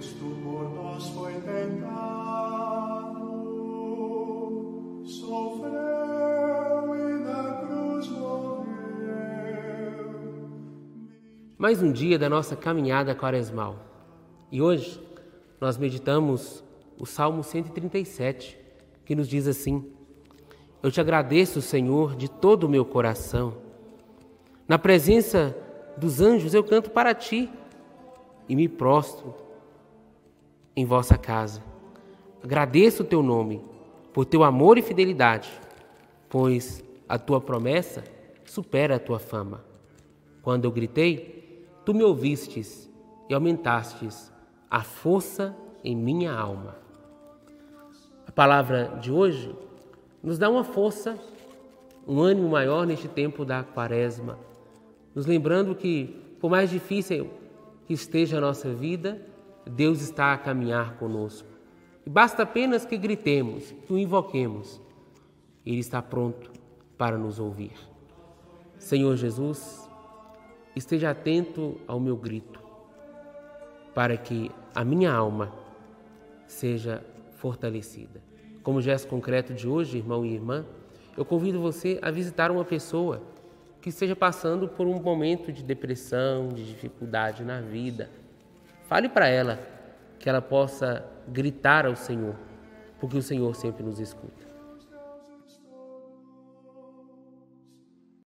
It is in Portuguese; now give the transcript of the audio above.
Cristo por nós foi tentado, sofreu e na cruz morreu. Mais um dia da nossa caminhada quaresmal. E hoje nós meditamos o Salmo 137, que nos diz assim: Eu te agradeço, Senhor, de todo o meu coração. Na presença dos anjos eu canto para ti e me prostro em vossa casa. Agradeço o teu nome por teu amor e fidelidade, pois a tua promessa supera a tua fama. Quando eu gritei, tu me ouvistes e aumentastes a força em minha alma. A palavra de hoje nos dá uma força, um ânimo maior neste tempo da quaresma, nos lembrando que, por mais difícil que esteja a nossa vida, Deus está a caminhar conosco. E basta apenas que gritemos, que o invoquemos. Ele está pronto para nos ouvir. Senhor Jesus, esteja atento ao meu grito, para que a minha alma seja fortalecida. Como gesto concreto de hoje, irmão e irmã, eu convido você a visitar uma pessoa que esteja passando por um momento de depressão, de dificuldade na vida Fale para ela que ela possa gritar ao Senhor, porque o Senhor sempre nos escuta.